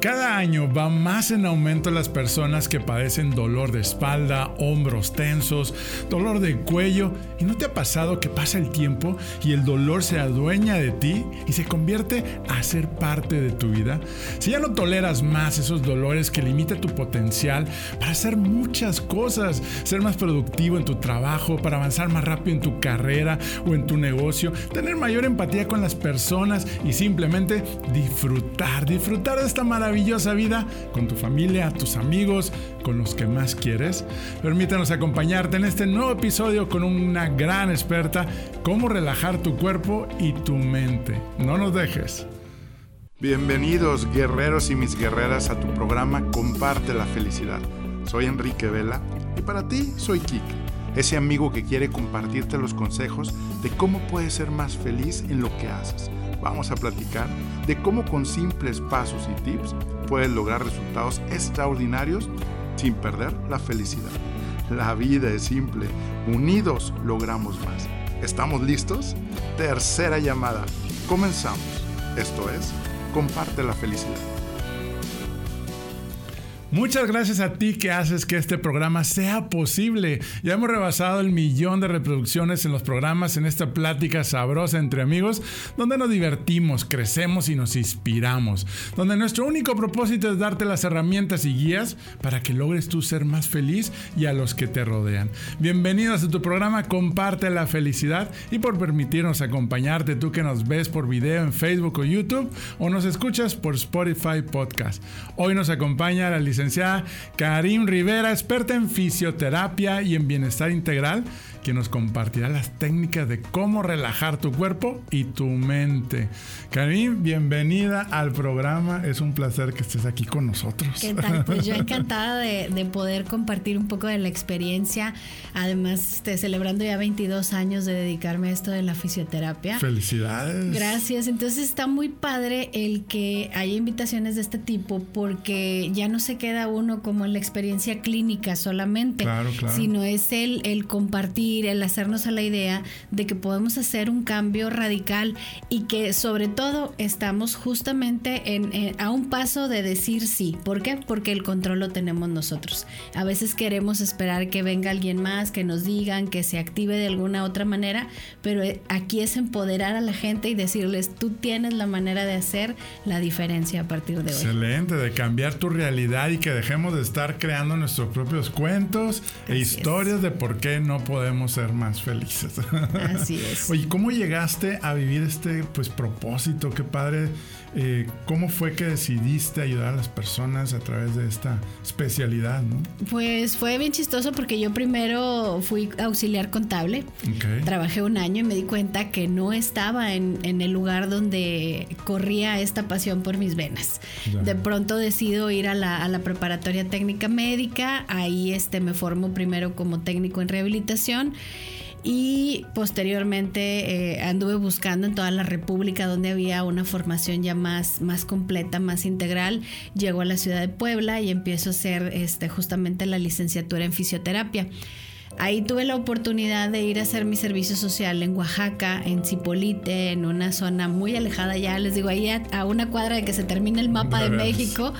Cada año va más en aumento las personas que padecen dolor de espalda, hombros tensos, dolor de cuello. ¿Y no te ha pasado que pasa el tiempo y el dolor se adueña de ti y se convierte a ser parte de tu vida? Si ya no toleras más esos dolores que limitan tu potencial para hacer muchas cosas, ser más productivo en tu trabajo, para avanzar más rápido en tu carrera o en tu negocio, tener mayor empatía con las personas y simplemente disfrutar, disfrutar de esta maravilla maravillosa vida con tu familia, tus amigos, con los que más quieres. Permítanos acompañarte en este nuevo episodio con una gran experta, cómo relajar tu cuerpo y tu mente. No nos dejes. Bienvenidos guerreros y mis guerreras a tu programa Comparte la felicidad. Soy Enrique Vela y para ti soy Kik, ese amigo que quiere compartirte los consejos de cómo puedes ser más feliz en lo que haces vamos a platicar de cómo con simples pasos y tips puedes lograr resultados extraordinarios sin perder la felicidad. La vida es simple, unidos logramos más. ¿Estamos listos? Tercera llamada. Comenzamos. Esto es, comparte la felicidad. Muchas gracias a ti que haces que este programa sea posible. Ya hemos rebasado el millón de reproducciones en los programas en esta plática sabrosa entre amigos, donde nos divertimos, crecemos y nos inspiramos, donde nuestro único propósito es darte las herramientas y guías para que logres tú ser más feliz y a los que te rodean. Bienvenidos a tu programa Comparte la felicidad y por permitirnos acompañarte tú que nos ves por video en Facebook o YouTube o nos escuchas por Spotify Podcast. Hoy nos acompaña la licenciada licenciada Karim Rivera, experta en fisioterapia y en bienestar integral, que nos compartirá las técnicas de cómo relajar tu cuerpo y tu mente. Karim, bienvenida al programa. Es un placer que estés aquí con nosotros. ¿Qué tal? Pues yo encantada de, poder compartir un poco de la experiencia. Además, este, celebrando ya 22 años de dedicarme a esto de la fisioterapia. Felicidades. Gracias. Entonces está muy padre el que haya invitaciones de este tipo porque ya no se queda uno como en la experiencia clínica solamente, claro, claro. sino es el, el compartir el hacernos a la idea de que podemos hacer un cambio radical y que sobre todo estamos justamente en, a un paso de decir sí. ¿Por qué? Porque el control lo tenemos nosotros. A veces queremos esperar que venga alguien más, que nos digan, que se active de alguna otra manera, pero eh, aquí es empoderar a la gente y decirles, tú tienes la manera de hacer la diferencia a partir de hoy. Excelente, de cambiar tu realidad y que dejemos de estar creando nuestros propios cuentos e historias de por qué no podemos ser más felices. Así es. Oye, ¿cómo llegaste a vivir este pues propósito? Qué padre. Eh, ¿Cómo fue que decidiste ayudar a las personas a través de esta especialidad? ¿no? Pues fue bien chistoso porque yo primero fui auxiliar contable. Trabajé un año y me di cuenta que no estaba en, el lugar donde corría esta pasión por mis venas. De pronto decido ir a la, a la preparatoria técnica médica. Ahí este, me formo primero como técnico en rehabilitación y posteriormente eh, anduve buscando en toda la República donde había una formación ya más, más completa, más integral. Llego a la ciudad de Puebla y empiezo a hacer este, justamente la licenciatura en fisioterapia. Ahí tuve la oportunidad de ir a hacer mi servicio social en Oaxaca, en Cipolite, en una zona muy alejada ya, les digo, ahí a, una cuadra de que se termine el mapa de México.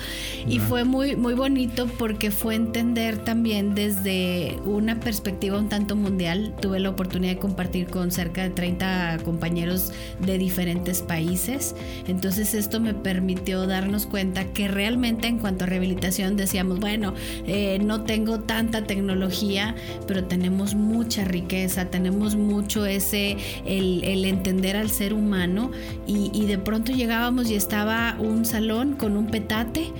Y fue muy, muy bonito porque fue entender también desde una perspectiva un tanto mundial. Tuve la oportunidad de compartir con cerca de 30 compañeros de diferentes países. Entonces esto me permitió darnos cuenta que realmente en cuanto a rehabilitación decíamos, bueno, eh, no tengo tanta tecnología, pero tenemos mucha riqueza, tenemos mucho ese, el, entender al ser humano y, y de pronto llegábamos y estaba un salón con un petate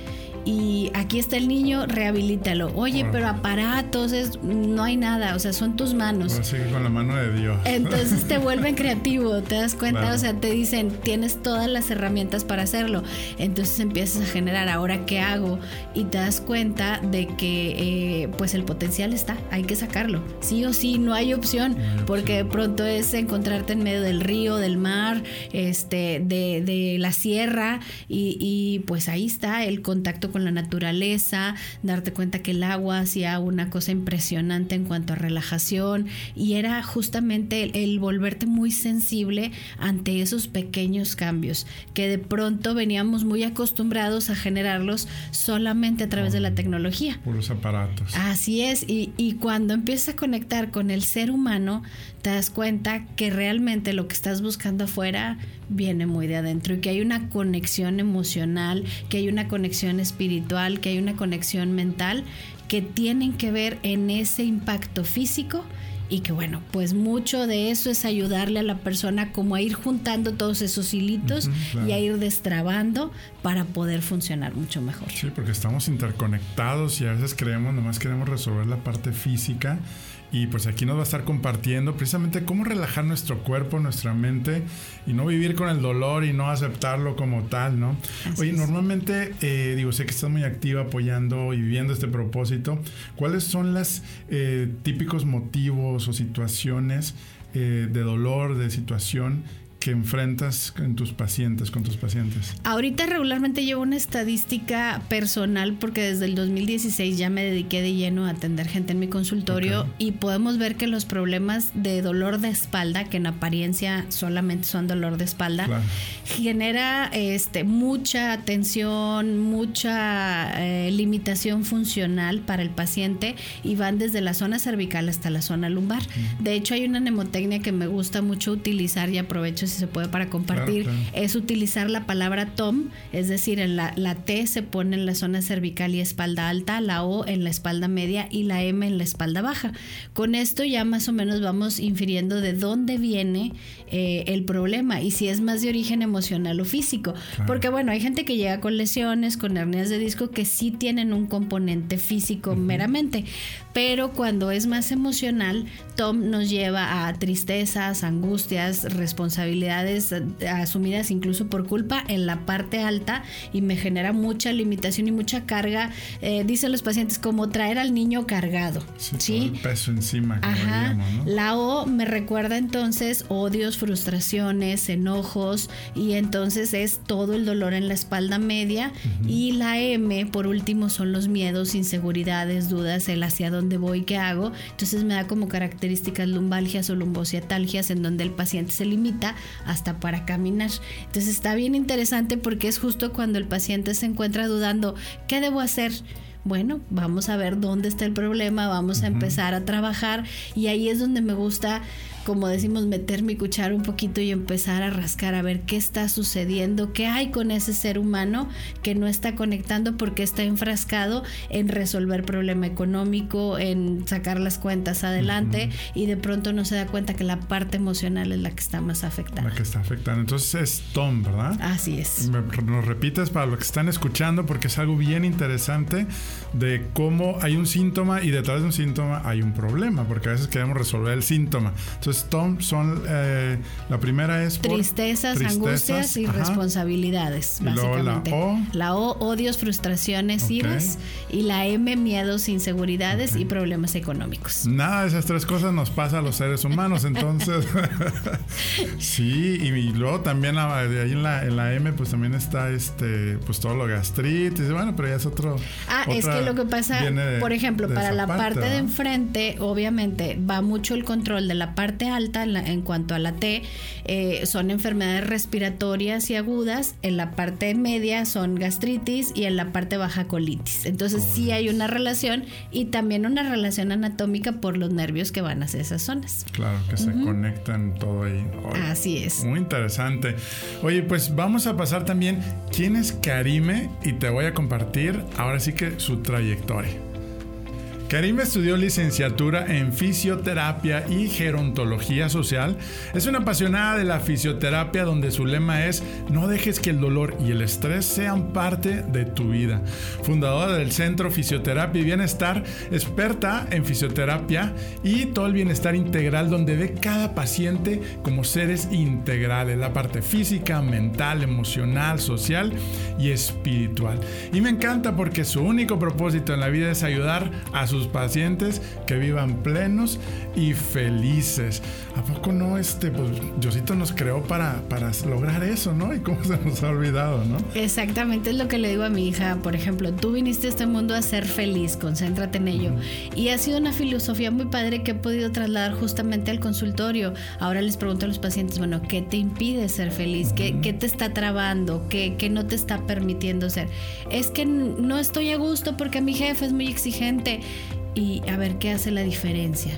y aquí está el niño, rehabilítalo. Oye, pero aparatos, es, no hay nada, o sea, son tus manos. Así con la mano de Dios. Entonces te vuelven creativo, te das cuenta, o sea, te dicen, tienes todas las herramientas para hacerlo. Entonces empiezas a generar, ahora qué hago, y te das cuenta de que eh, pues el potencial está, hay que sacarlo. Sí o sí, no hay opción, porque de pronto es encontrarte en medio del río, del mar, este, de, de la sierra, y, y pues ahí está el contacto contacto con la naturaleza, darte cuenta que el agua hacía una cosa impresionante en cuanto a relajación y era justamente el, volverte muy sensible ante esos pequeños cambios que de pronto veníamos muy acostumbrados a generarlos solamente a través de la tecnología. Por los aparatos. Así es, y, y cuando empiezas a conectar con el ser humano, te das cuenta que realmente lo que estás buscando afuera viene muy de adentro y que hay una conexión emocional, que hay una conexión espiritual, que hay una conexión mental que tienen que ver en ese impacto físico y que bueno, pues mucho de eso es ayudarle a la persona como a ir juntando todos esos hilitos y a ir destrabando para poder funcionar mucho mejor. Sí, porque estamos interconectados y a veces creemos, nomás queremos resolver la parte física y pues aquí nos va a estar compartiendo precisamente cómo relajar nuestro cuerpo, nuestra mente y no vivir con el dolor y no aceptarlo como tal, ¿no? Oye, normalmente, eh, digo, sé que estás muy activa apoyando y viviendo este propósito. ¿Cuáles son los eh, típicos motivos o situaciones eh, de dolor, de situación que enfrentas en tus pacientes, con tus pacientes? Ahorita regularmente llevo una estadística personal porque desde el 2016 ya me dediqué de lleno a atender gente en mi consultorio y podemos ver que los problemas de dolor de espalda, que en apariencia solamente son dolor de espalda, genera este, mucha tensión, mucha eh, limitación funcional para el paciente y van desde la zona cervical hasta la zona lumbar. De hecho, hay una mnemotecnia que me gusta mucho utilizar y aprovecho si se puede para compartir, es utilizar la palabra TOM, es decir, en la, la T se pone en la zona cervical y espalda alta, la O en la espalda media y la M en la espalda baja. Con esto ya más o menos vamos infiriendo de dónde viene eh, el problema y si es más de origen emocional o físico. Porque bueno, hay gente que llega con lesiones, con hernias de disco que sí tienen un componente físico meramente, pero cuando es más emocional, Tom nos lleva a tristezas, angustias, responsabilidades eh, asumidas incluso por culpa en la parte alta y me genera mucha limitación y mucha carga. Eh, dicen los pacientes como traer al niño cargado. Sí, el peso encima. La O me recuerda entonces odios, frustraciones, enojos y entonces es todo el dolor en la espalda media y la M por último son los miedos, inseguridades, dudas, el hacia dónde dónde voy, qué hago. Entonces me da como características lumbalgias o lumbociatalgias en donde el paciente se limita hasta para caminar. Entonces está bien interesante porque es justo cuando el paciente se encuentra dudando, ¿qué debo hacer? bueno, vamos a ver dónde está el problema, vamos a empezar a trabajar y ahí es donde me gusta como decimos, meter mi cuchara un poquito y empezar a rascar a ver qué está sucediendo, qué hay con ese ser humano que no está conectando porque está enfrascado en resolver problema económico, en sacar las cuentas adelante y de pronto no se da cuenta que la parte emocional es la que está más afectada. La que está afectando. Entonces es Tom, ¿verdad? Así es. nos repites para lo que están escuchando porque es algo bien interesante de cómo hay un síntoma y detrás de un síntoma hay un problema, porque a veces queremos resolver el síntoma. Entonces Tom son, eh, la primera es tristezas, angustias y responsabilidades, básicamente. la O. odios, frustraciones, iras. Y la M, miedos, inseguridades y problemas económicos. Nada de esas tres cosas nos pasa a los seres humanos, entonces. sí, y, luego también de ahí en la, en la M, pues también está este, pues todo lo gastritis. Bueno, pero ya es otro. Ah, es que lo que pasa, por ejemplo, para la parte de enfrente, obviamente va mucho el control de la parte alta en, cuanto a la T eh, son enfermedades respiratorias y agudas, en la parte media son gastritis y en la parte baja colitis. Entonces sí hay una relación y también una relación anatómica por los nervios que van hacia esas zonas. Claro, que se conectan todo ahí. Así es. Muy interesante. Oye, pues vamos a pasar también quién es Karime y te voy a compartir ahora sí que su trayectoria. Karim estudió licenciatura en fisioterapia y gerontología social. Es una apasionada de la fisioterapia donde su lema es no dejes que el dolor y el estrés sean parte de tu vida. Fundadora del Centro Fisioterapia y Bienestar, experta en fisioterapia y todo el bienestar integral donde ve cada paciente como seres integrales, la parte física, mental, emocional, social y espiritual. Y me encanta porque su único propósito en la vida es ayudar a sus sus pacientes que vivan plenos y felices. ¿A poco no? Este, pues Diosito nos creó para, para lograr eso, ¿no? Y cómo se nos ha olvidado, ¿no? Exactamente es lo que le digo a mi hija. Por ejemplo, tú viniste a este mundo a ser feliz, concéntrate en ello. Y ha sido una filosofía muy padre que he podido trasladar justamente al consultorio. Ahora les pregunto a los pacientes, bueno, ¿qué te impide ser feliz? ¿Qué, te está trabando? ¿Qué, ¿Qué no te está permitiendo ser? Es que no estoy a gusto porque mi jefe es muy exigente. Y a ver qué hace la diferencia.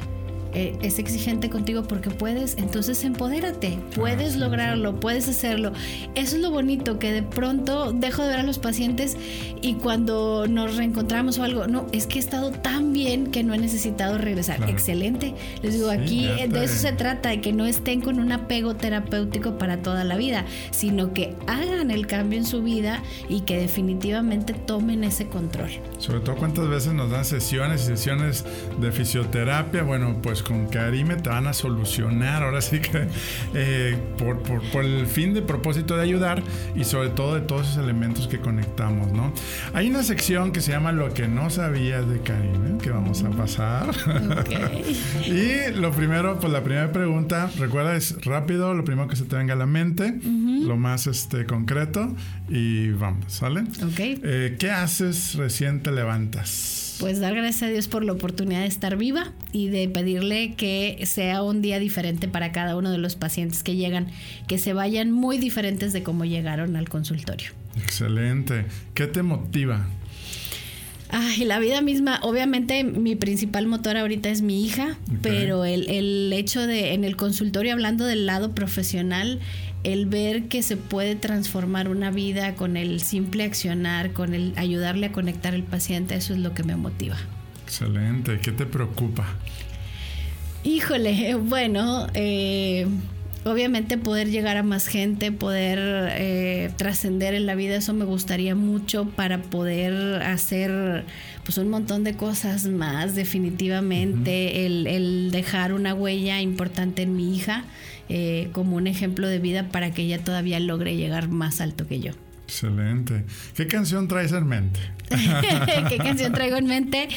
Eh, es exigente contigo porque puedes, entonces empodérate, puedes lograrlo, puedes hacerlo. Eso es lo bonito, que de pronto dejo de ver a los pacientes y cuando nos reencontramos o algo, no, es que he estado tan bien que no he necesitado regresar. Excelente. Les digo, aquí de eso se trata, de que no estén con un apego terapéutico para toda la vida, sino que hagan el cambio en su vida y que definitivamente tomen ese control. Sobre todo cuántas veces nos dan sesiones y sesiones de fisioterapia, bueno, pues con Karime te van a solucionar, ahora sí que eh, por, por, el fin de propósito de ayudar y sobre todo de todos esos elementos que conectamos, ¿no? Hay una sección que se llama Lo que no sabías de Karime, que vamos a pasar. y lo primero, pues la primera pregunta, recuerda, es rápido, lo primero que se te venga a la mente, lo más este, concreto y vamos, ¿sale? Ok. Eh, ¿Qué haces recién te levantas? Pues dar gracias a Dios por la oportunidad de estar viva y de pedirle que sea un día diferente para cada uno de los pacientes que llegan, que se vayan muy diferentes de cómo llegaron al consultorio. Excelente. ¿Qué te motiva? Ay, la vida misma, obviamente mi principal motor ahorita es mi hija, pero el, el hecho de en el consultorio, hablando del lado profesional, el ver que se puede transformar una vida con el simple accionar, con el ayudarle a conectar al paciente, eso es lo que me motiva. Excelente. ¿Qué te preocupa? Híjole, bueno, eh, obviamente poder llegar a más gente, poder eh, trascender en la vida, eso me gustaría mucho para poder hacer pues un montón de cosas más, definitivamente, el, el dejar una huella importante en mi hija eh, como un ejemplo de vida para que ella todavía logre llegar más alto que yo. Excelente. ¿Qué canción traes en mente? ¿Qué canción traigo en mente?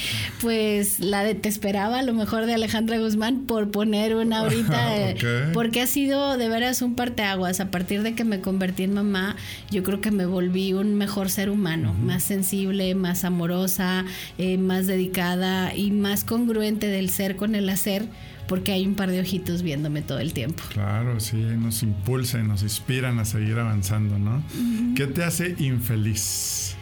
Pues la de Te esperaba, a lo mejor de Alejandra Guzmán, por poner una ahorita, eh, porque ha sido de veras un parteaguas. A partir de que me convertí en mamá, yo creo que me volví un mejor ser humano, más sensible, más amorosa, eh, más dedicada y más congruente del ser con el hacer porque hay un par de ojitos viéndome todo el tiempo. Claro, sí, nos impulsa y nos inspiran a seguir avanzando, ¿no? ¿Qué te hace infeliz?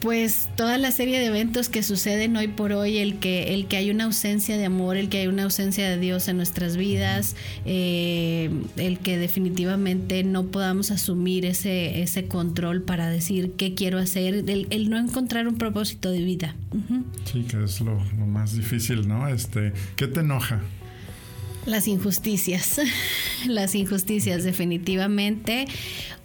pues toda la serie de eventos que suceden hoy por hoy, el que, el que hay una ausencia de amor, el que hay una ausencia de Dios en nuestras vidas, eh, el que definitivamente no podamos asumir ese, ese control para decir qué quiero hacer, el, no encontrar un propósito de vida. Sí, que es lo, lo, más difícil, ¿no? Este, ¿Qué te enoja? Las injusticias, las injusticias definitivamente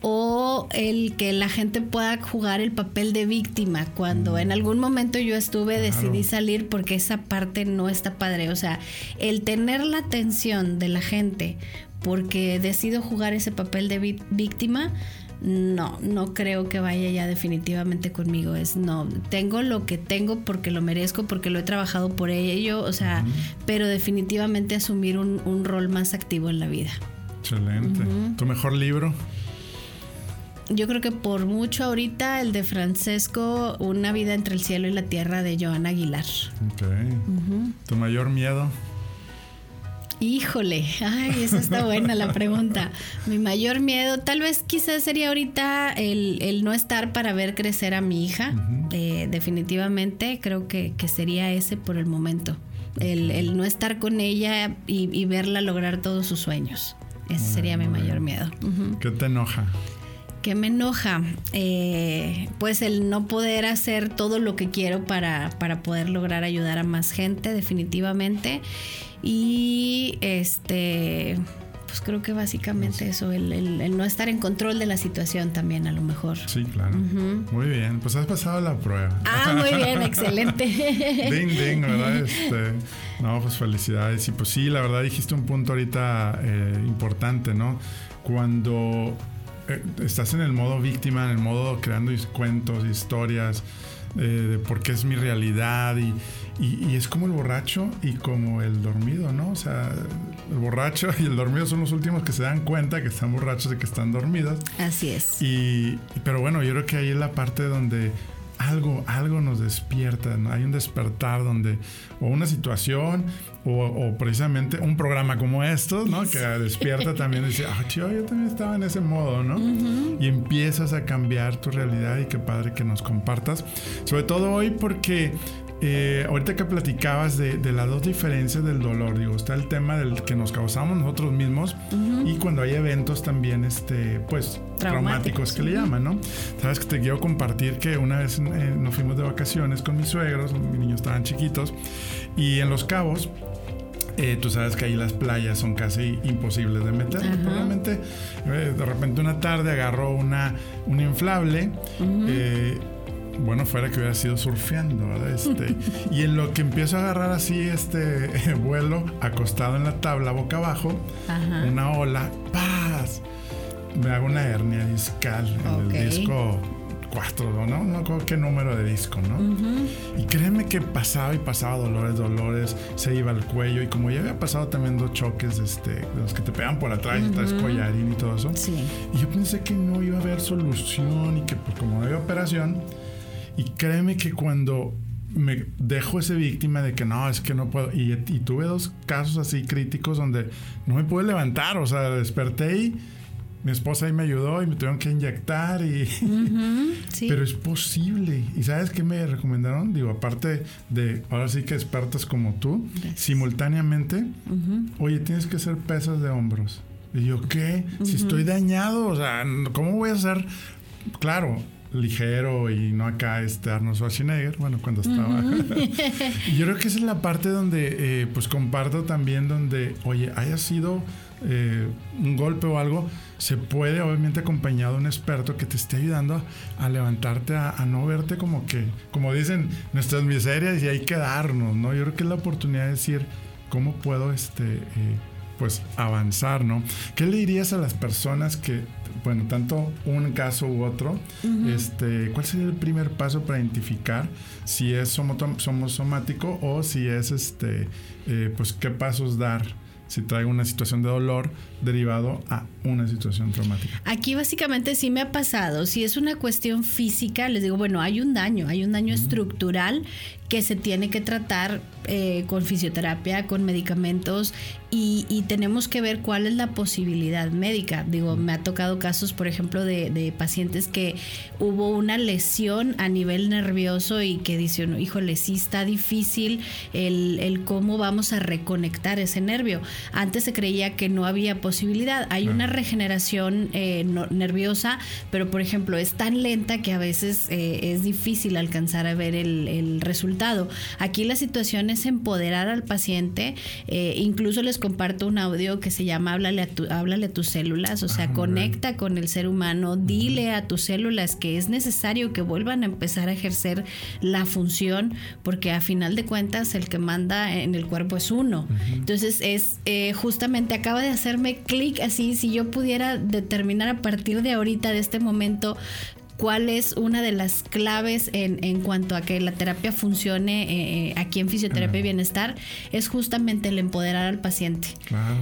o el que la gente pueda jugar el papel de víctima cuando en algún momento yo estuve decidí salir porque esa parte no está padre, o sea, el tener la atención de la gente porque decido jugar ese papel de víctima no, no creo que vaya ya definitivamente conmigo. Es no, tengo lo que tengo porque lo merezco, porque lo he trabajado por ello, o sea, pero definitivamente asumir un, rol más activo en la vida. Excelente. ¿Tu mejor libro? yo creo que por mucho ahorita el de Francesco, Una vida entre el cielo y la tierra de Joana Aguilar. Ok. ¿Tu mayor miedo? Híjole, ay, esa está buena la pregunta. Mi mayor miedo, tal vez quizás sería ahorita el, no estar para ver crecer a mi hija. Eh, definitivamente creo que, sería ese por el momento. El, no estar con ella y, verla lograr todos sus sueños. Ese sería mi mayor miedo. ¿Qué te enoja? ¿Qué me enoja? Eh, pues el no poder hacer todo lo que quiero para, para poder lograr ayudar a más gente, definitivamente. Y este pues creo que básicamente eso, el, no estar en control de la situación también a lo mejor. Sí, claro. Muy bien, pues has pasado la prueba. Ah, muy bien, excelente. ding, ding, ¿verdad? Este, no, pues felicidades. Y pues sí, la verdad dijiste un punto ahorita eh, importante, ¿no? Cuando estás en el modo víctima, en el modo creando cuentos, historias, eh, de por qué es mi realidad y, y, es como el borracho y como el dormido, ¿no? O sea, el borracho y el dormido son los últimos que se dan cuenta que están borrachos y que están dormidos. Así es. Y, pero bueno, yo creo que ahí es la parte donde algo, algo nos despierta, ¿no? hay un despertar donde, o una situación, o, precisamente un programa como estos, ¿no? Que despierta también y dice, ah, yo también estaba en ese modo, ¿no? Y empiezas a cambiar tu realidad y qué padre que nos compartas. Sobre todo hoy porque eh, ahorita que platicabas de, las dos diferencias del dolor, digo, está el tema del que nos causamos nosotros mismos y cuando hay eventos también, este, pues, traumáticos, que le llaman, ¿no? Sabes que te quiero compartir que una vez eh, nos fuimos de vacaciones con mis suegros, mis niños estaban chiquitos, y en Los Cabos, eh, tú sabes que ahí las playas son casi imposibles de meter. Probablemente de repente una tarde agarró una, un inflable bueno, fuera que hubiera sido surfeando, ¿verdad? Este, y en lo que empiezo a agarrar así este vuelo, acostado en la tabla, boca abajo, una ola, ¡paz! Me hago una hernia discal en el disco 4, ¿no? No recuerdo qué número de disco, ¿no? Y créeme que pasaba y pasaba dolores, dolores, se iba al cuello y como ya había pasado también dos choques este, de los que te pegan por atrás y traes collarín y todo eso. Y yo pensé que no iba a haber solución y que pues, como no había operación, y créeme que cuando me dejo ese víctima de que no, es que no puedo. Y, tuve dos casos así críticos donde no me pude levantar. O sea, desperté y mi esposa ahí me ayudó y me tuvieron que inyectar. Y... Pero es posible. ¿Y sabes qué me recomendaron? Digo, aparte de ahora sí que expertos como tú, simultáneamente, oye, tienes que hacer pesas de hombros. Y yo, ¿qué? Si estoy dañado, o sea, ¿cómo voy a hacer? Claro, ligero y no acá este Arnold Schwarzenegger, bueno, cuando estaba. y yo creo que esa es la parte donde, eh, pues comparto también donde, oye, haya sido eh, un golpe o algo, se puede obviamente acompañado de un experto que te esté ayudando a levantarte, a, no verte como que, como dicen, nuestras miserias y hay que darnos, ¿no? Yo creo que es la oportunidad de decir, ¿cómo puedo este... Eh, pues avanzar, ¿no? ¿Qué le dirías a las personas que bueno, tanto un caso u otro, este, ¿cuál sería el primer paso para identificar si es somático o si es, este, eh, pues, qué pasos dar si traigo una situación de dolor derivado a una situación traumática. Aquí básicamente sí me ha pasado, si es una cuestión física, les digo, bueno, hay un daño, hay un daño estructural que se tiene que tratar eh, con fisioterapia, con medicamentos y, tenemos que ver cuál es la posibilidad médica. Digo, me ha tocado casos, por ejemplo, de, pacientes que hubo una lesión a nivel nervioso y que dicen, híjole, sí está difícil el, cómo vamos a reconectar ese nervio. Antes se creía que no había posibilidad. Hay una regeneración eh, nerviosa, pero por ejemplo es tan lenta que a veces eh, es difícil alcanzar a ver el, el resultado Aquí la situación es empoderar al paciente. Eh, incluso les comparto un audio que se llama Háblale a, tu, háblale a tus células, o sea, ah, conecta con el ser humano, dile a tus células que es necesario que vuelvan a empezar a ejercer la función, porque a final de cuentas el que manda en el cuerpo es uno. Entonces es eh, justamente acaba de hacerme clic así, si yo pudiera determinar a partir de ahorita, de este momento, cuál es una de las claves en, en cuanto a que la terapia funcione eh, eh, aquí en Fisioterapia y Bienestar, es justamente el empoderar al paciente.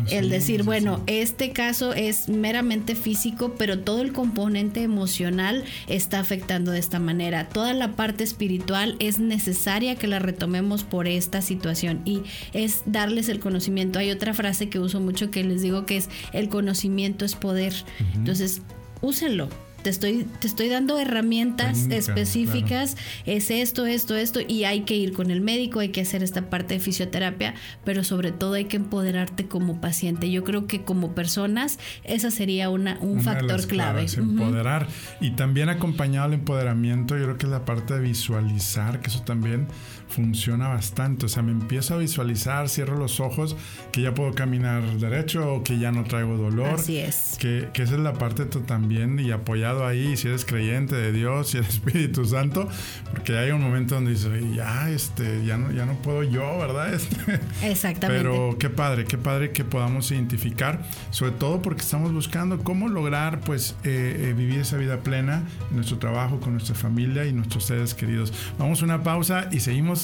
el decir, bueno, este caso es meramente físico, pero todo el componente emocional está afectando de esta manera. Toda la parte espiritual es necesaria que la retomemos por esta situación y es darles el conocimiento. Hay otra frase que uso mucho que les digo que es el conocimiento es poder. Entonces, úsenlo te estoy, te estoy dando herramientas específicas, es esto, esto, esto, y hay que ir con el médico, hay que hacer esta parte de fisioterapia, pero sobre todo hay que empoderarte como paciente. Yo creo que como personas, esa sería una, un factor clave. Empoderar. Y también acompañado al empoderamiento, yo creo que es la parte de visualizar, que eso también funciona bastante. O sea, me empiezo a visualizar, cierro los ojos, que ya puedo caminar derecho o que ya no traigo dolor. Así es. Que, que esa es la parte también y apoyar cuidado ahí, si eres creyente de Dios, y el Espíritu Santo, porque hay un momento donde dices, ya, este, ya no, ya no puedo yo, ¿verdad? Este, Exactamente. Pero qué padre, qué padre que podamos identificar, sobre todo porque estamos buscando cómo lograr, pues, eh, eh, vivir esa vida plena en nuestro trabajo, con nuestra familia y nuestros seres queridos. Vamos a una pausa y seguimos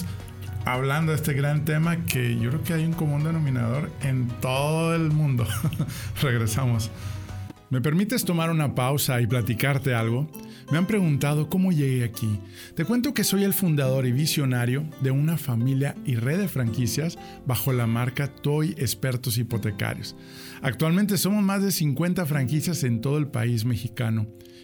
hablando de este gran tema que yo creo que hay un común denominador en todo el mundo. Regresamos. ¿Me permites tomar una pausa y platicarte algo? Me han preguntado cómo llegué aquí. Te cuento que soy el fundador y visionario de una familia y red de franquicias bajo la marca Toy Expertos Hipotecarios. Actualmente somos más de 50 franquicias en todo el país mexicano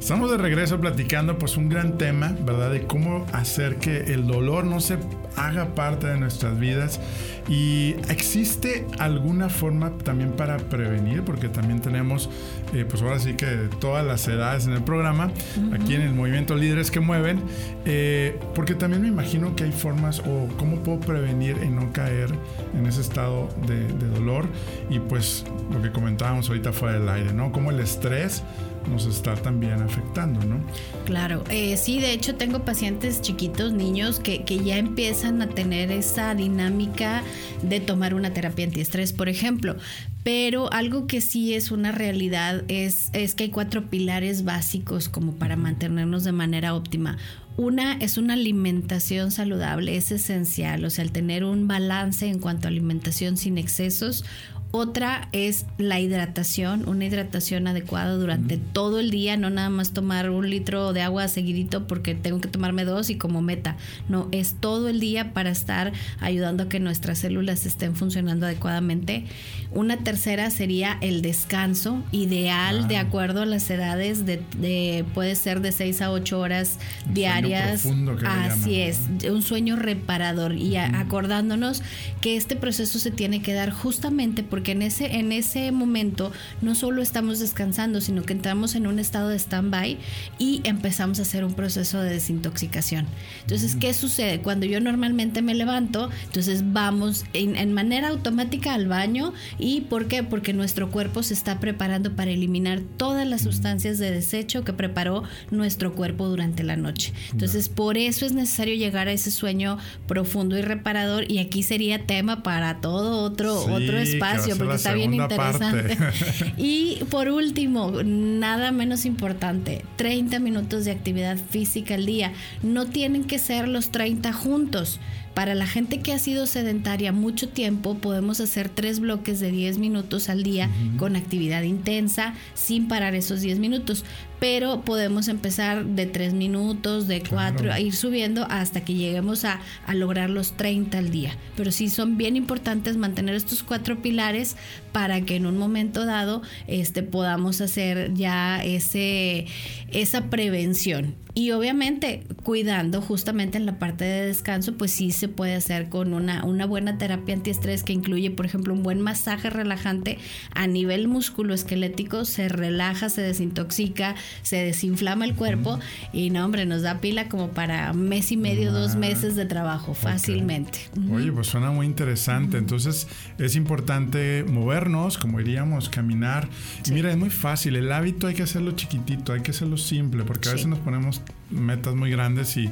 Estamos de regreso platicando pues un gran tema, ¿verdad? De cómo hacer que el dolor no se haga parte de nuestras vidas. Y existe alguna forma también para prevenir, porque también tenemos, eh, pues ahora sí que todas las edades en el programa, aquí en el movimiento Líderes que Mueven, eh, porque también me imagino que hay formas o cómo puedo prevenir en no caer en ese estado de, de dolor. Y pues lo que comentábamos ahorita fuera del aire, ¿no? Como el estrés nos está también afectando, ¿no? Claro, eh, sí, de hecho tengo pacientes chiquitos, niños, que, que, ya empiezan a tener esa dinámica de tomar una terapia antiestrés, por ejemplo. Pero algo que sí es una realidad es, es que hay cuatro pilares básicos como para mantenernos de manera óptima. Una es una alimentación saludable, es esencial, o sea, el tener un balance en cuanto a alimentación sin excesos. Otra es la hidratación, una hidratación adecuada durante todo el día, no nada más tomar un litro de agua seguidito porque tengo que tomarme dos y como meta. No, es todo el día para estar ayudando a que nuestras células estén funcionando adecuadamente. Una tercera sería el descanso, ideal de acuerdo a las edades, de, puede ser de 6 a 8 horas diarias. Así es, un sueño reparador y acordándonos que este proceso se tiene que dar justamente por porque en ese, en ese momento no solo estamos descansando, sino que entramos en un estado de stand-by y empezamos a hacer un proceso de desintoxicación. Entonces, ¿qué sucede? Cuando yo normalmente me levanto, entonces vamos en, manera automática al baño y ¿por qué? Porque nuestro cuerpo se está preparando para eliminar todas las sustancias de desecho que preparó nuestro cuerpo durante la noche. Entonces, por eso es necesario llegar a ese sueño profundo y reparador y aquí sería tema para todo otro, otro espacio porque está bien interesante. y por último, nada menos importante, 30 minutos de actividad física al día. No tienen que ser los 30 juntos. Para la gente que ha sido sedentaria mucho tiempo, podemos hacer tres bloques de 10 minutos al día con actividad intensa sin parar esos 10 minutos. Pero podemos empezar de 3 minutos, de 4, a ir subiendo hasta que lleguemos a, a, lograr los 30 al día. Pero sí son bien importantes mantener estos cuatro pilares para que en un momento dado este, podamos hacer ya ese, esa prevención. Y obviamente cuidando justamente en la parte de descanso, pues sí se puede hacer con una, una buena terapia antiestrés que incluye, por ejemplo, un buen masaje relajante a nivel musculoesquelético, se relaja, se desintoxica, se desinflama el cuerpo y no, hombre, nos da pila como para mes y medio, dos ah, meses de trabajo fácilmente. Oye, pues suena muy interesante. Entonces es importante movernos, como diríamos, caminar. Y mira, es muy fácil. El hábito hay que hacerlo chiquitito, hay que hacerlo simple, porque a veces nos ponemos metas muy grandes y,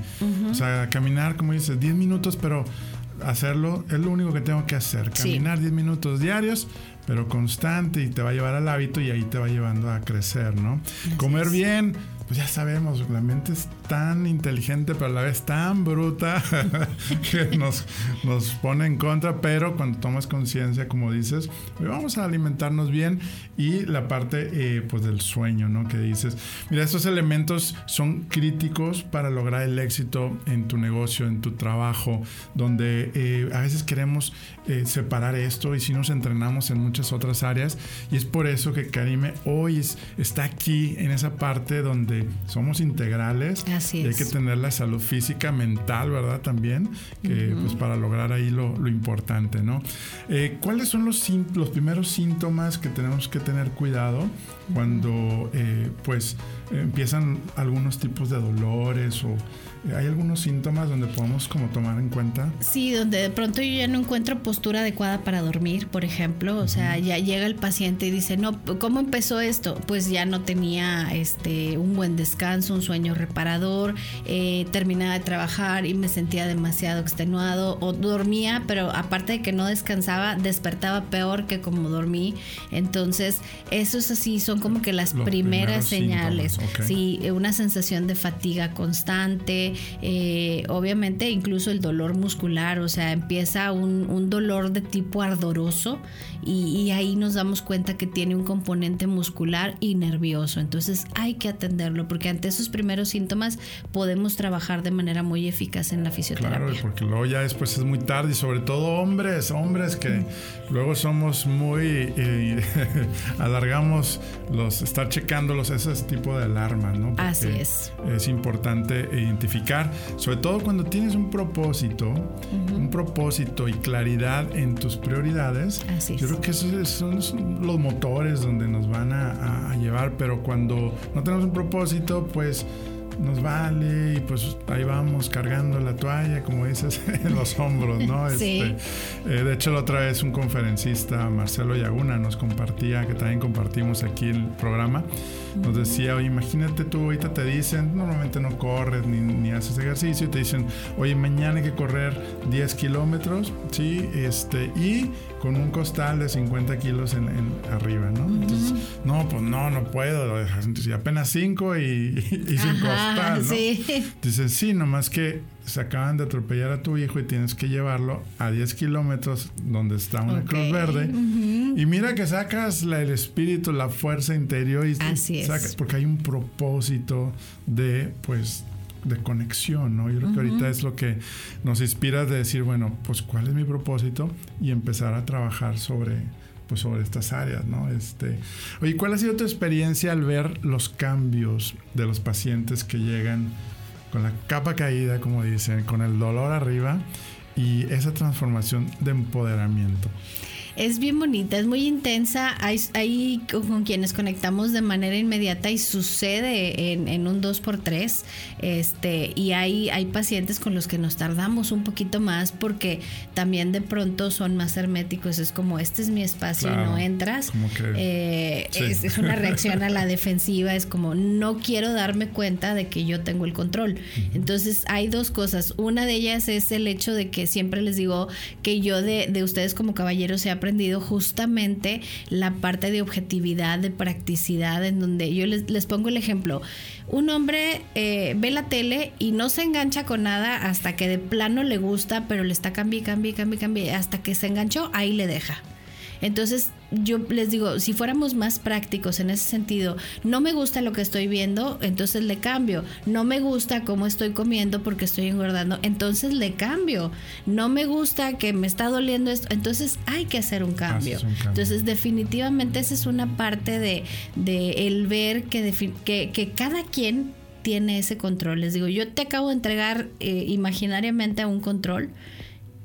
o sea, caminar, como dices, 10 minutos, pero hacerlo es lo único que tengo que hacer. Caminar 10 minutos diarios, pero constante y te va a llevar al hábito y ahí te va llevando a crecer, ¿no? Comer bien, pues ya sabemos, la mente es tan inteligente, pero a la vez tan bruta que nos, nos pone en contra, pero cuando tomas conciencia, como dices, pues vamos a alimentarnos bien y la parte eh, pues del sueño, ¿no? Que dices, mira, estos elementos son críticos para lograr el éxito en tu negocio, en tu trabajo, donde eh, a veces queremos eh, separar esto y si nos entrenamos en muchas otras áreas y es por eso que Karime hoy está aquí en esa parte donde somos integrales Así y hay que tener la salud física, mental, ¿verdad? También, que pues para lograr ahí lo, importante, ¿no? Eh, ¿Cuáles son los, los primeros síntomas que tenemos que tener cuidado cuando eh, pues empiezan algunos tipos de dolores o ¿Hay algunos síntomas donde podemos como tomar en cuenta? Sí, donde de pronto yo ya no encuentro postura adecuada para dormir, por ejemplo. O sea, ya llega el paciente y dice, no, ¿cómo empezó esto? Pues ya no tenía este, un buen descanso, un sueño reparador, eh, terminaba de trabajar y me sentía demasiado extenuado o dormía, pero aparte de que no descansaba, despertaba peor que como dormí. Entonces, eso es así, son como que las primeras señales. Sí, una sensación de fatiga constante, eh, obviamente incluso el dolor muscular, o sea, empieza un, dolor de tipo ardoroso y, ahí nos damos cuenta que tiene un componente muscular y nervioso. Entonces hay que atenderlo porque ante esos primeros síntomas podemos trabajar de manera muy eficaz en la fisioterapia. Claro, porque luego ya después es muy tarde y sobre todo hombres, hombres que luego somos muy, eh, alargamos los, estar checándolos, ese tipo de alarmas, ¿no? Así es. Es importante identificar sobre todo cuando tienes un propósito, un propósito y claridad en tus prioridades. yo creo que esos son los motores donde nos van a llevar, pero cuando no tenemos un propósito, pues nos vale y pues ahí vamos cargando la toalla, como dices, en los hombros, ¿no? Sí. Este, eh, de hecho, la otra vez un conferencista, Marcelo Yaguna, nos compartía, que también compartimos aquí el programa, nos decía, oye, imagínate tú, ahorita te dicen, normalmente no corres ni, ni haces ejercicio, y te dicen, oye, mañana hay que correr 10 kilómetros, ¿sí? Este, y con un costal de 50 kilos en, arriba, ¿no? Entonces, no, pues no, no puedo, y apenas 5 y, y, sin costal, ¿no? Sí. Dices, sí, nomás que se acaban de atropellar a tu hijo y tienes que llevarlo a 10 kilómetros donde está una cruz verde. Y mira que sacas la, el espíritu, la fuerza interior y Así sacas, porque hay un propósito de, pues, de conexión, ¿no? Yo creo que ahorita es lo que nos inspira de decir, bueno, pues cuál es mi propósito y empezar a trabajar sobre, pues sobre estas áreas, ¿no? Este, oye, ¿cuál ha sido tu experiencia al ver los cambios de los pacientes que llegan con la capa caída, como dicen, con el dolor arriba y esa transformación de empoderamiento? Es bien bonita, es muy intensa. Hay, con quienes conectamos de manera inmediata y sucede en, un 2x3. Este, y hay, hay pacientes con los que nos tardamos un poquito más porque también de pronto son más herméticos. Es como, este es mi espacio y no entras. Eh, es, una reacción a la defensiva. Es como, no quiero darme cuenta de que yo tengo el control. Entonces, hay dos cosas. Una de ellas es el hecho de que siempre les digo que yo de, de ustedes como caballeros he aprendido justamente la parte de objetividad, de practicidad, en donde yo les, les pongo el ejemplo. Un hombre eh, ve la tele y no se engancha con nada hasta que de plano le gusta, pero le está cambie, cambie, cambie, cambie, hasta que se enganchó, ahí le deja. Entonces, yo les digo, si fuéramos más prácticos en ese sentido, no me gusta lo que estoy viendo, entonces le cambio. No me gusta cómo estoy comiendo porque estoy engordando, entonces le cambio. No me gusta que me está doliendo esto, entonces hay que hacer un cambio. Entonces, definitivamente esa es una parte de, el ver que, que, que cada quien tiene ese control. Les digo, yo te acabo de entregar eh, imaginariamente a un control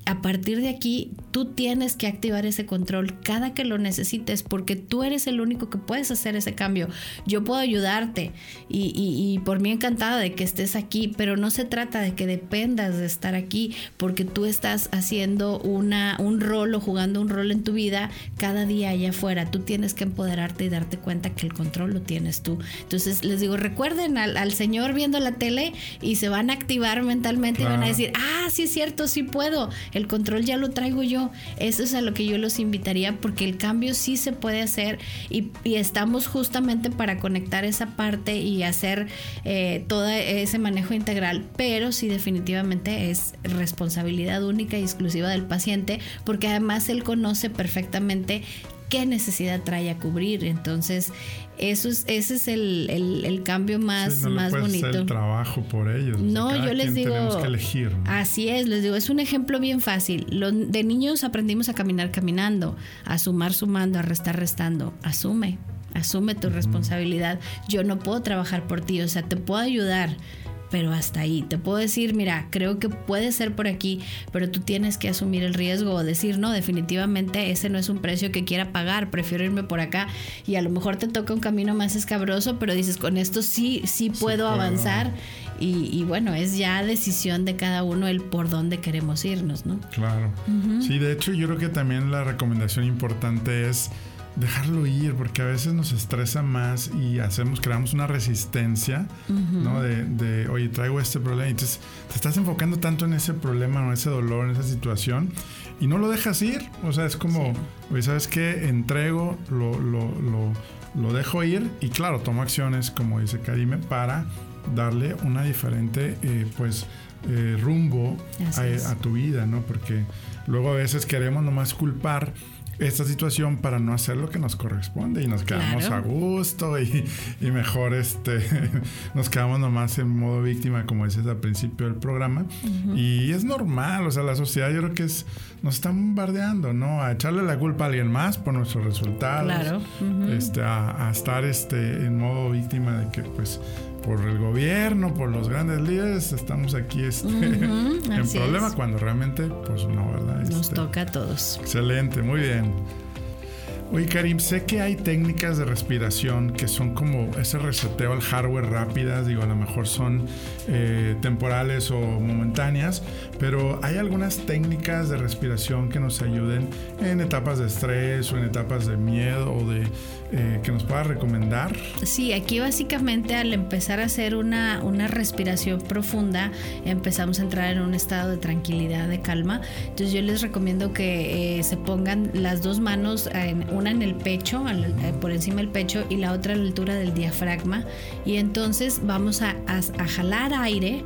a partir de aquí tú tienes que activar ese control cada que lo necesites porque tú eres el único que puedes hacer ese cambio. Yo puedo ayudarte y, por mí encantada de que estés aquí, pero no se trata de que dependas de estar aquí porque tú estás haciendo una, un rol o jugando un rol en tu vida cada día allá afuera. Tú tienes que empoderarte y darte cuenta que el control lo tienes tú. Entonces les digo, recuerden al, Señor viendo la tele y se van a activar mentalmente y van a decir, ah, sí es cierto, sí puedo el control ya lo traigo yo. eso es a lo que yo los invitaría porque el cambio sí se puede hacer y, estamos justamente para conectar esa parte y hacer eh, todo ese manejo integral, pero sí definitivamente es responsabilidad única y exclusiva del paciente porque además él conoce perfectamente qué necesidad trae a cubrir. Entonces, eso es, ese es el, cambio más, sí, no más bonito. el trabajo por ellos. No, yo les digo. Tenemos que elegir. Así es, les digo, es un ejemplo bien fácil. de niños aprendimos a caminar caminando, a sumar sumando, a restar restando. Asume, asume tu responsabilidad. Yo no puedo trabajar por ti, o sea, te puedo ayudar pero hasta ahí. Te puedo decir, mira, creo que puede ser por aquí, pero tú tienes que asumir el riesgo o decir, no, definitivamente ese no es un precio que quiera pagar, prefiero irme por acá y a lo mejor te toca un camino más escabroso, pero dices, con esto sí, sí puedo avanzar y, bueno, es ya decisión de cada uno el por dónde queremos irnos, ¿no? Claro. Sí, de hecho yo creo que también la recomendación importante es dejarlo ir, porque a veces nos estresa más y hacemos, creamos una resistencia, ¿no? De, de, oye, traigo este problema. Y entonces te estás enfocando tanto en ese problema, en ese dolor, en esa situación, y no lo dejas ir. O sea, es como, oye, ¿sabes qué? Entrego, lo, lo, lo, lo, dejo ir y claro, tomo acciones, como dice Karime, para darle una diferente, eh, pues, eh, rumbo a, a tu vida, ¿no? Porque luego a veces queremos nomás culpar esta situación para no hacer lo que nos corresponde y nos quedamos a gusto y, mejor este nos quedamos nomás en modo víctima como dices al principio del programa. Y es normal o sea la sociedad yo creo que es nos está bombardeando no a echarle la culpa a alguien más por nuestros resultados este a, a, estar este en modo víctima de que pues por el gobierno, por los grandes líderes, estamos aquí este, en problema cuando realmente, pues no, ¿verdad? Nos este, toca a todos. Excelente, muy bien. Oye, Karim, sé que hay técnicas de respiración que son como ese reseteo al hardware rápidas, digo, a lo mejor son eh, temporales o momentáneas, pero hay algunas técnicas de respiración que nos ayuden en etapas de estrés o en etapas de miedo o de eh, que nos pueda recomendar? Sí, aquí básicamente al empezar a hacer una, una respiración profunda, empezamos a entrar en un estado de tranquilidad, de calma. Entonces yo les recomiendo que eh, se pongan las dos manos, en, una en el pecho, eh, por encima del pecho, y la otra a la altura del diafragma. Y entonces vamos a, a, jalar aire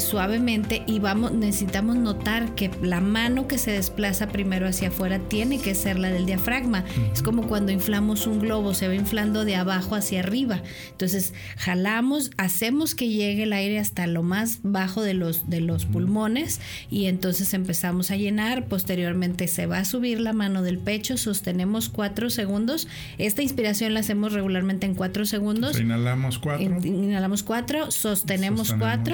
suavemente y vamos, necesitamos notar que la mano que se desplaza primero hacia afuera tiene que ser la del diafragma. Es como cuando inflamos un globo, se va inflando de abajo hacia arriba. Entonces, jalamos, hacemos que llegue el aire hasta lo más bajo de los, de los pulmones y entonces empezamos a llenar. Posteriormente se va a subir la mano del pecho, sostenemos cuatro segundos. Esta inspiración la hacemos regularmente en cuatro segundos. inhalamos cuatro. inhalamos cuatro, sostenemos, cuatro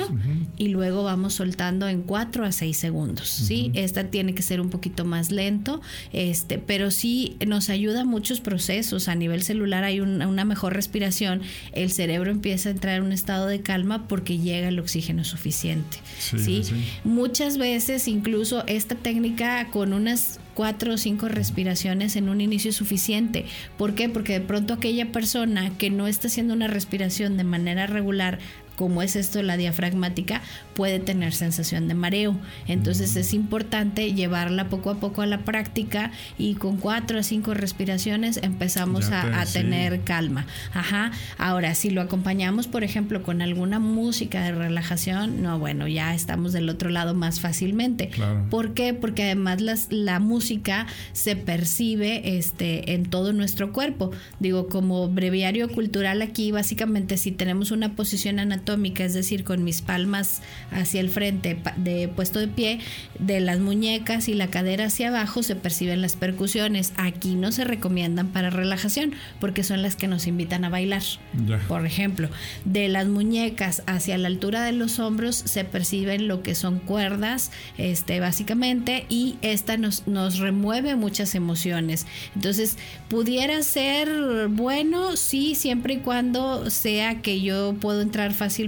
y luego vamos soltando en cuatro a seis segundos. ¿sí? Esta tiene que ser un poquito más lento, este, pero sí nos ayuda a muchos procesos a nivel celular hay una, mejor respiración, el cerebro empieza a entrar en un estado de calma porque llega el oxígeno suficiente. Sí, Muchas veces incluso esta técnica con unas cuatro o cinco respiraciones en un inicio es suficiente. ¿Por qué? Porque de pronto aquella persona que no está haciendo una respiración de manera regular como es esto la diafragmática, puede tener sensación de mareo. Entonces es importante llevarla poco a poco a la práctica y con cuatro a cinco respiraciones empezamos a, tener calma. Ajá. Ahora, si lo acompañamos, por ejemplo, con alguna música de relajación, no, bueno, ya estamos del otro lado más fácilmente. ¿Por qué? Porque además las, la música se percibe este, en todo nuestro cuerpo. Digo, como breviario cultural aquí, básicamente si tenemos una posición anatómica, es decir, con mis palmas hacia el frente de puesto de pie, de las muñecas y la cadera hacia abajo se perciben las percusiones. Aquí no se recomiendan para relajación porque son las que nos invitan a bailar. Por ejemplo, de las muñecas hacia la altura de los hombros se perciben lo que son cuerdas, este, básicamente, y esta nos, nos remueve muchas emociones. Entonces, pudiera ser bueno, sí, siempre y cuando sea que yo puedo entrar fácilmente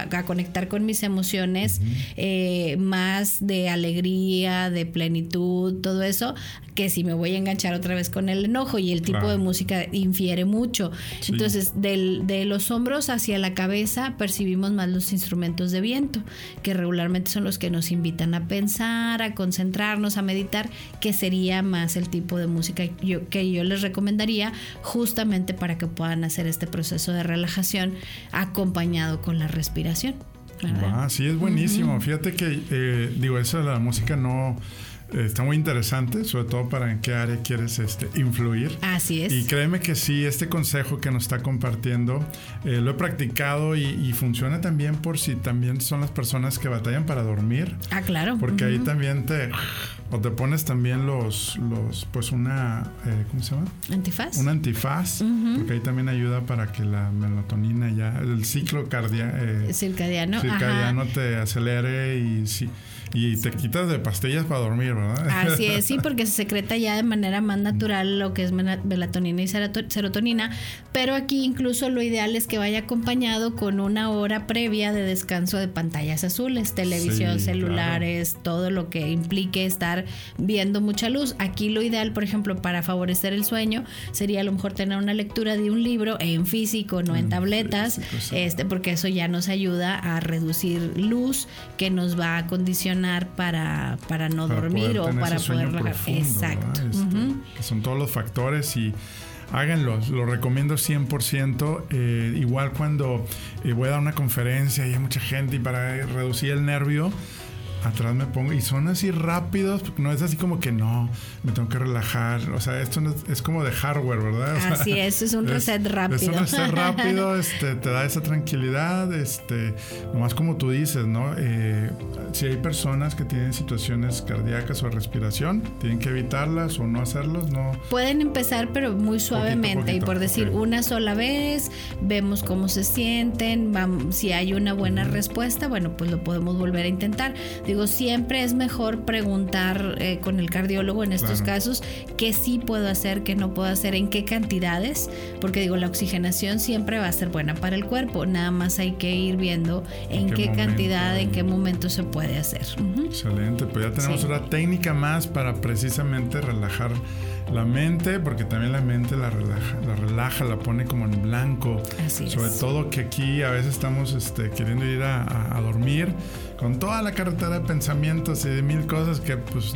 a conectar con mis emociones eh, más de alegría, de plenitud, todo eso, que si me voy a enganchar otra vez con el enojo y el tipo de música infiere mucho. Entonces, de los hombros hacia la cabeza percibimos más los instrumentos de viento, que regularmente son los que nos invitan a pensar, a concentrarnos, a meditar, que sería más el tipo de música que yo les recomendaría justamente para que puedan hacer este proceso de relajación acompañado con la respiración. Ah, sí, es buenísimo. Fíjate que, eh, digo, de la música no está muy interesante, sobre todo para en qué área quieres este, influir. Así es. Y créeme que sí, este consejo que nos está compartiendo eh, lo he practicado y, funciona también por si también son las personas que batallan para dormir. Ah, claro. Porque ahí también te... O te pones también los, los pues una, eh, ¿cómo se llama? Antifaz. Un antifaz, porque ahí también ayuda para que la melatonina ya, el ciclo cardia, eh, circadiano, circadiano te acelere y sí y te quitas de pastillas para dormir, ¿verdad? Así es, sí, porque se secreta ya de manera más natural lo que es melatonina y serotonina, pero aquí incluso lo ideal es que vaya acompañado con una hora previa de descanso de pantallas azules, televisión, celulares, todo lo que implique estar viendo mucha luz. Aquí lo ideal, por ejemplo, para favorecer el sueño, sería a lo mejor tener una lectura de un libro en físico, no en tabletas, este, porque eso ya nos ayuda a reducir luz que nos va a condicionar para, para no dormir o para poder relajar. Exacto. Este, son todos los factores y háganlo, lo recomiendo 100%. Eh, igual cuando eh, voy a dar una conferencia y hay mucha gente y para reducir el nervio, atrás me pongo y son así rápidos, no es así como que no, me tengo que relajar. O sea, esto es, como de hardware, ¿verdad? así es, es un reset rápido. Es un reset rápido, este, te da esa tranquilidad, este, nomás como tú dices, ¿no? Eh, si hay personas que tienen situaciones cardíacas o respiración, tienen que evitarlas o no hacerlos, ¿no? Pueden empezar, pero muy suavemente y por decir una sola vez, vemos cómo se sienten, vamos, si hay una buena respuesta, bueno, pues lo podemos volver a intentar Digo, siempre es mejor preguntar eh, con el cardiólogo en estos casos qué sí puedo hacer, qué no puedo hacer, en qué cantidades, porque digo, la oxigenación siempre va a ser buena para el cuerpo, nada más hay que ir viendo en, qué, cantidad, en qué momento se puede hacer. Excelente, pues ya tenemos una técnica más para precisamente relajar la mente, porque también la mente la relaja, la relaja, la pone como en blanco. Así Sobre todo que aquí a veces estamos este, queriendo ir a, a dormir con toda la carretera de pensamientos y de mil cosas que pues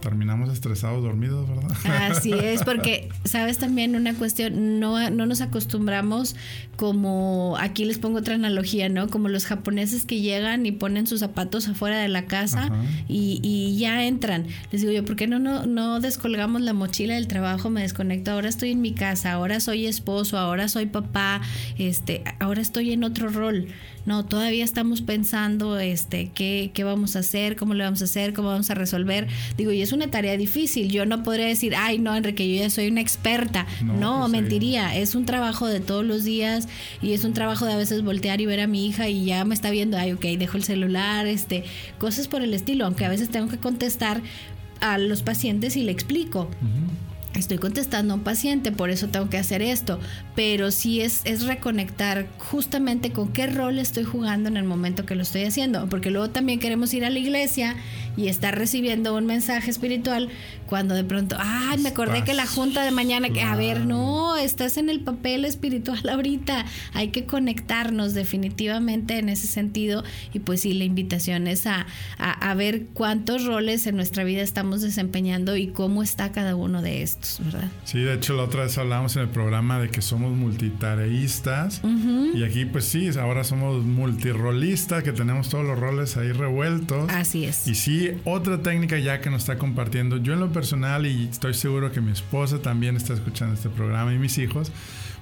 terminamos estresados, dormidos, ¿verdad? Así es, porque, sabes también una cuestión, no, no nos acostumbramos como, aquí les pongo otra analogía, ¿no? Como los japoneses que llegan y ponen sus zapatos afuera de la casa y, y, ya entran. Les digo yo, ¿por qué no, no, no descolgamos la mochila del trabajo? Me desconecto, ahora estoy en mi casa, ahora soy esposo, ahora soy papá, este, ahora estoy en otro rol. No, todavía estamos pensando este, qué, qué vamos a hacer, cómo lo vamos a hacer, cómo vamos a resolver. Digo, y es una tarea difícil. Yo no podría decir, ay, no, Enrique, yo ya soy una experta. No, pues mentiría. Es un trabajo de todos los días y es un trabajo de a veces voltear y ver a mi hija y ya me está viendo, ay, ok, dejo el celular, este, cosas por el estilo, aunque a veces tengo que contestar a los pacientes y le explico estoy contestando a un paciente, por eso tengo que hacer esto, pero sí es, es reconectar justamente con qué rol estoy jugando en el momento que lo estoy haciendo, porque luego también queremos ir a la iglesia y estar recibiendo un mensaje espiritual cuando de pronto, ay, me acordé que la junta de mañana, que a ver, no, estás en el papel espiritual ahorita, hay que conectarnos definitivamente en ese sentido y pues sí, la invitación es a, a ver cuántos roles en nuestra vida estamos desempeñando y cómo está cada uno de estos. Sí, de hecho la otra vez hablamos en el programa de que somos multitareístas y aquí pues sí, ahora somos multirolistas, que tenemos todos los roles ahí revueltos. Así es. Y sí, otra técnica ya que nos está compartiendo, yo en lo personal y estoy seguro que mi esposa también está escuchando este programa y mis hijos,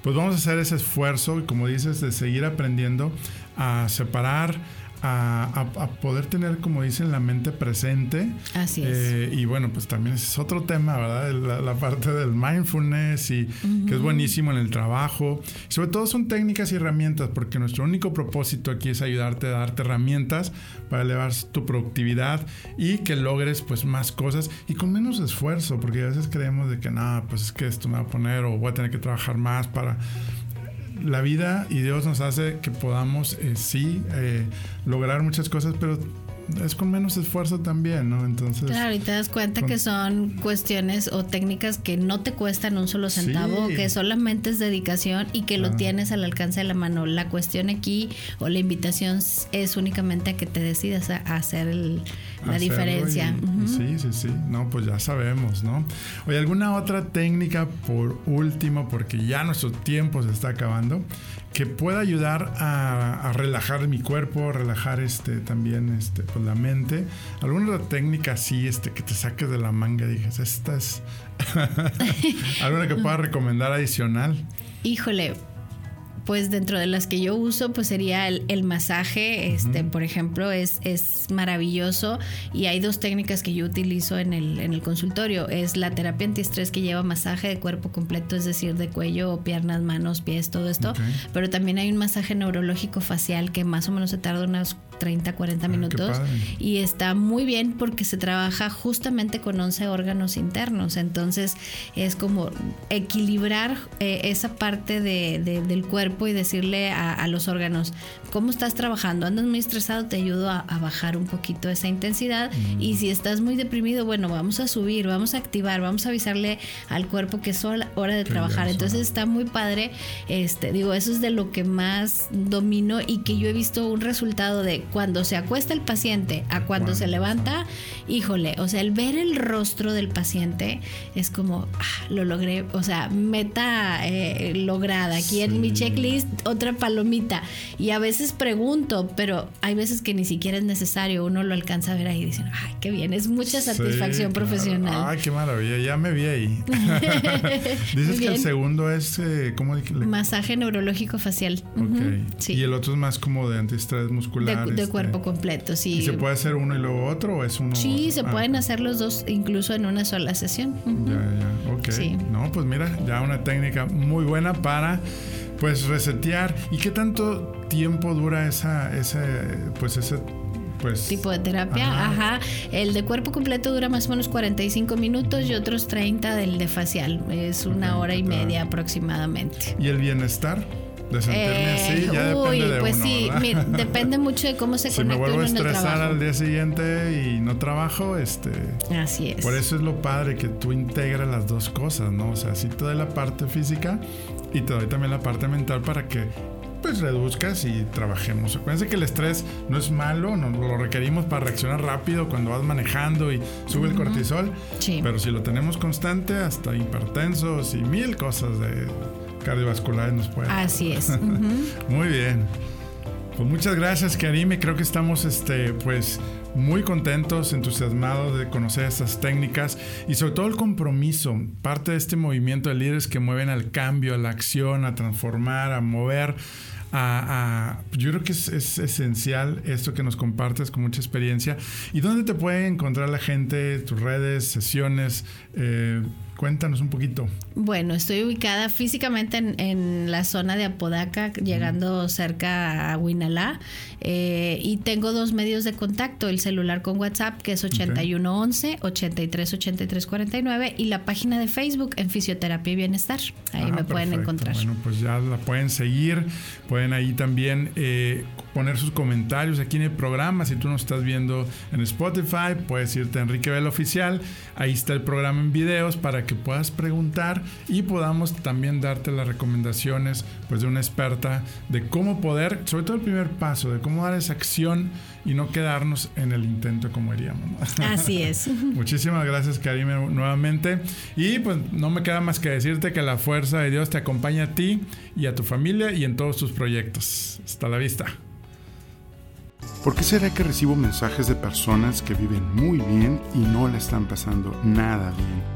pues vamos a hacer ese esfuerzo como dices, de seguir aprendiendo a separar a, poder tener, como dicen, la mente presente. Así es. Eh, y bueno, pues también es otro tema, ¿verdad? La, parte del mindfulness y que es buenísimo en el trabajo. sobre todo son técnicas y herramientas, porque nuestro único propósito aquí es ayudarte a darte herramientas para elevar tu productividad y que logres pues más cosas y con menos esfuerzo, porque a veces creemos de que nada, pues es que esto me va a poner o voy a tener que trabajar más para la vida y Dios nos hace que podamos, eh, sí, eh, lograr muchas cosas, pero es con menos esfuerzo también, ¿no? Entonces. Claro, y te das cuenta que son cuestiones o técnicas que no te cuestan un solo centavo, que solamente es dedicación y que lo tienes al alcance de la mano. La cuestión aquí o la invitación es únicamente a que te decidas a hacer la diferencia. Sí, sí, sí. No, pues ya sabemos, ¿no? Oye, ¿alguna otra técnica por último, porque ya nuestro tiempo se está acabando? Que pueda ayudar a, relajar mi cuerpo, relajar este también este pues la mente. Alguna técnica así este que te saques de la manga y esta es alguna que pueda recomendar adicional. Híjole, pues dentro de las que yo uso, pues sería el, masaje, este, por ejemplo, es, es maravilloso y hay dos técnicas que yo utilizo en el, en el consultorio. Es la terapia antiestrés que lleva masaje de cuerpo completo, es decir, de cuello, piernas, manos, pies, todo esto. Pero también hay un masaje neurológico facial que más o menos se tarda unas 30, 40 ah, minutos y está muy bien porque se trabaja justamente con 11 órganos internos. Entonces es como equilibrar eh, esa parte de, del cuerpo y decirle a, los órganos, ¿cómo estás trabajando? ¿Andas muy estresado? Te ayudo a, bajar un poquito esa intensidad. Mm. Y si estás muy deprimido, bueno, vamos a subir, vamos a activar, vamos a avisarle al cuerpo que es hora de trabajar. Entonces está muy padre. Este, digo, eso es de lo que más domino y que yo he visto un resultado de cuando se acuesta el paciente a cuando se levanta, híjole, o sea, el ver el rostro del paciente es como, ah, lo logré, o sea, meta eh, lograda. Aquí en mi checklist, otra palomita. Y a veces pregunto, pero hay veces que ni siquiera es necesario, uno lo alcanza a ver ahí y dicen, ay, qué bien, es mucha satisfacción profesional. Ay, qué maravilla, ya me vi ahí. Dices que el segundo es, eh, ¿cómo Masaje neurológico facial. sí. Y el otro es más como de antiestrés muscular. De, este. cuerpo completo, sí. ¿Y se puede hacer uno y luego otro o es uno? Sí, se ah, pueden hacer los dos incluso en una sola sesión. Ya, ya, ok. Sí. No, pues mira, ya una técnica muy buena para pues resetear. ¿Y qué tanto tiempo dura esa, ese, pues ese pues, tipo de terapia. Ajá. El de cuerpo completo dura más o menos 45 minutos y otros 30 del de facial. Es una hora y media aproximadamente. ¿Y el bienestar? De sentirme así, ya eh, depende de pues sí, depende mucho de cómo se si me vuelvo a estresar al día siguiente y no trabajo, este... Así es. Por eso es lo padre que tú integras las dos cosas, ¿no? O sea, sí te doy la parte física y te doy también la parte mental para que pues reduzcas y trabajemos. Acuérdense que el estrés no es malo, no, lo requerimos para reaccionar rápido cuando vas manejando y sube el cortisol. Sí. Pero si lo tenemos constante, hasta hipertensos y mil cosas de cardiovasculares nos pueden. Así es. Muy bien. Pues muchas gracias, Karime. Creo que estamos este, pues, muy contentos, entusiasmados de conocer estas técnicas y sobre todo el compromiso, parte de este movimiento de líderes que mueven al cambio, a la acción, a transformar, a mover. A, yo creo que es, esencial esto que nos compartes con mucha experiencia. ¿Y dónde te puede encontrar la gente, tus redes, sesiones? Eh, Cuéntanos un poquito. Bueno, estoy ubicada físicamente en, la zona de Apodaca, llegando cerca a Huinalá, eh, y tengo dos medios de contacto, el celular con WhatsApp, que es 8111-838349, y la página de Facebook en Fisioterapia y Bienestar. Ahí ah, me pueden encontrar. Bueno, pues ya la pueden seguir, pueden ahí también eh, poner sus comentarios aquí en el programa. Si tú nos estás viendo en Spotify, puedes irte a Enrique Vela Oficial, ahí está el programa en videos para que puedas preguntar y podamos también darte las recomendaciones pues de una experta de cómo poder, sobre todo el primer paso, de cómo dar esa acción y no quedarnos en el intento como diríamos. Así es. Muchísimas gracias Karime nuevamente y pues no me queda más que decirte que la fuerza de Dios te acompaña a ti y a tu familia y en todos tus proyectos. Hasta la vista. ¿Por qué será que recibo mensajes de personas que viven muy bien y no le están pasando nada bien?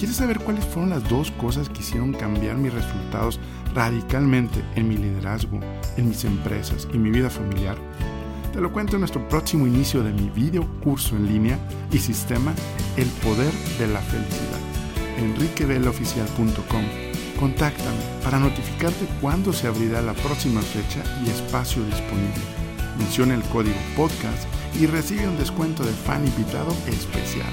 ¿Quieres saber cuáles fueron las dos cosas que hicieron cambiar mis resultados radicalmente en mi liderazgo, en mis empresas y mi vida familiar? Te lo cuento en nuestro próximo inicio de mi video curso en línea y sistema El Poder de la Felicidad. enriquevelaoficial.com Contáctame para notificarte cuándo se abrirá la próxima fecha y espacio disponible. Menciona el código podcast y recibe un descuento de fan invitado especial.